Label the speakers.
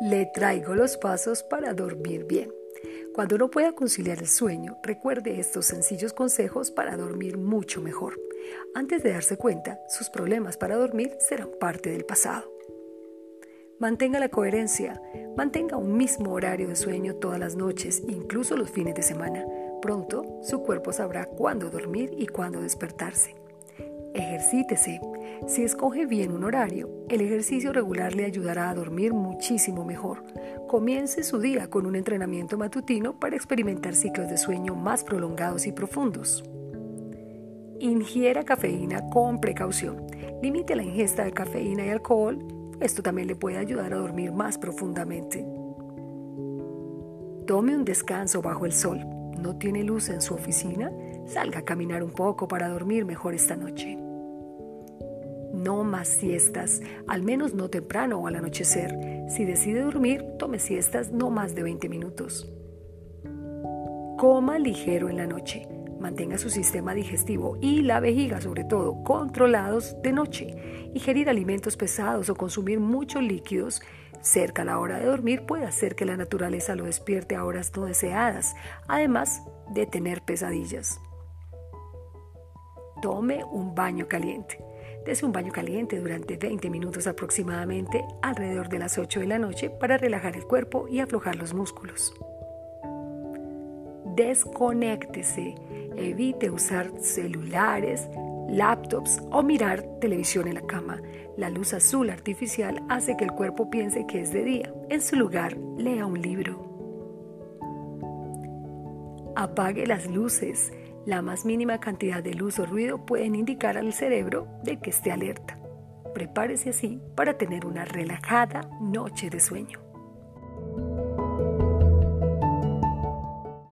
Speaker 1: le traigo los pasos para dormir bien. Cuando no pueda conciliar el sueño, recuerde estos sencillos consejos para dormir mucho mejor. Antes de darse cuenta, sus problemas para dormir serán parte del pasado. Mantenga la coherencia, mantenga un mismo horario de sueño todas las noches, incluso los fines de semana. Pronto, su cuerpo sabrá cuándo dormir y cuándo despertarse. Ejercítese. Si escoge bien un horario, el ejercicio regular le ayudará a dormir muchísimo mejor. Comience su día con un entrenamiento matutino para experimentar ciclos de sueño más prolongados y profundos. Ingiera cafeína con precaución. Limite la ingesta de cafeína y alcohol. Esto también le puede ayudar a dormir más profundamente. Tome un descanso bajo el sol. ¿No tiene luz en su oficina? Salga a caminar un poco para dormir mejor esta noche. No más siestas, al menos no temprano o al anochecer. Si decide dormir, tome siestas no más de 20 minutos. Coma ligero en la noche. Mantenga su sistema digestivo y la vejiga, sobre todo, controlados de noche. Ingerir alimentos pesados o consumir muchos líquidos cerca a la hora de dormir puede hacer que la naturaleza lo despierte a horas no deseadas, además de tener pesadillas. Tome un baño caliente. Dese un baño caliente durante 20 minutos aproximadamente alrededor de las 8 de la noche para relajar el cuerpo y aflojar los músculos. Desconéctese. Evite usar celulares, laptops o mirar televisión en la cama. La luz azul artificial hace que el cuerpo piense que es de día. En su lugar, lea un libro. Apague las luces. La más mínima cantidad de luz o ruido pueden indicar al cerebro de que esté alerta. Prepárese así para tener una relajada noche de sueño.